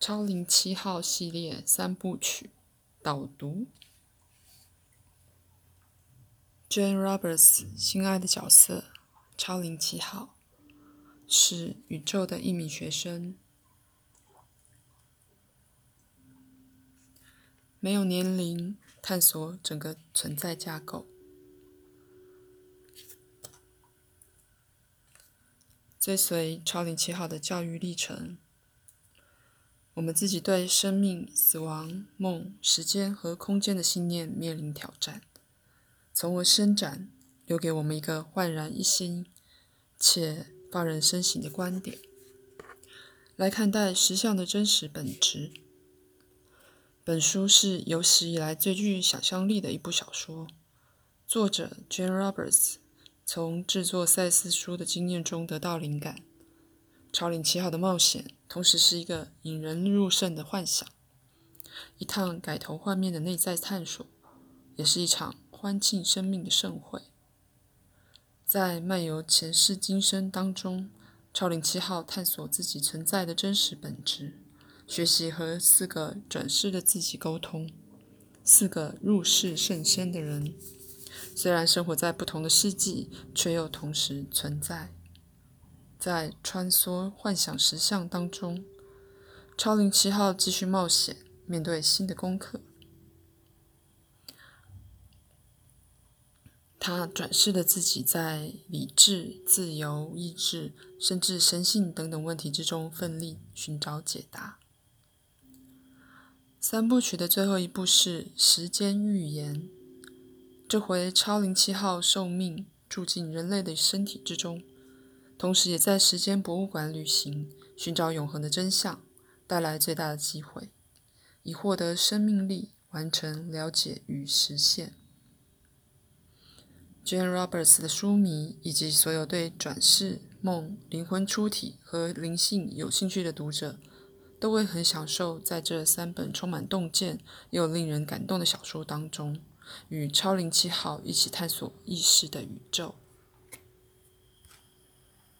超灵七号系列三部曲导读。Jane Roberts 心爱的角色超灵七号是宇宙的一名学生，没有年龄，探索整个存在架构，追随超灵七号的教育历程。我们自己对生命、死亡、梦、时间和空间的信念面临挑战，从而伸展，留给我们一个焕然一新且发人深省的观点，来看待实相的真实本质。本书是有史以来最具想象力的一部小说。作者 Jane Roberts 从制作赛斯书的经验中得到灵感。超领七号的冒险，同时是一个引人入胜的幻想，一趟改头换面的内在探索，也是一场欢庆生命的盛会。在漫游前世今生当中，超领七号探索自己存在的真实本质，学习和四个转世的自己沟通，四个入世圣仙的人，虽然生活在不同的世纪，却又同时存在。在穿梭幻想实像当中，超灵七号继续冒险，面对新的功课。他转世的自己在理智、自由、意志，甚至神性等等问题之中奋力寻找解答。三部曲的最后一部是时间预言，这回超灵七号受命住进人类的身体之中。同时，也在时间博物馆旅行，寻找永恒的真相，带来最大的机会，以获得生命力，完成了解与实现。Jane Roberts 的书迷以及所有对转世、梦、灵魂出体和灵性有兴趣的读者，都会很享受在这三本充满洞见又令人感动的小说当中，与超灵七号一起探索意识的宇宙。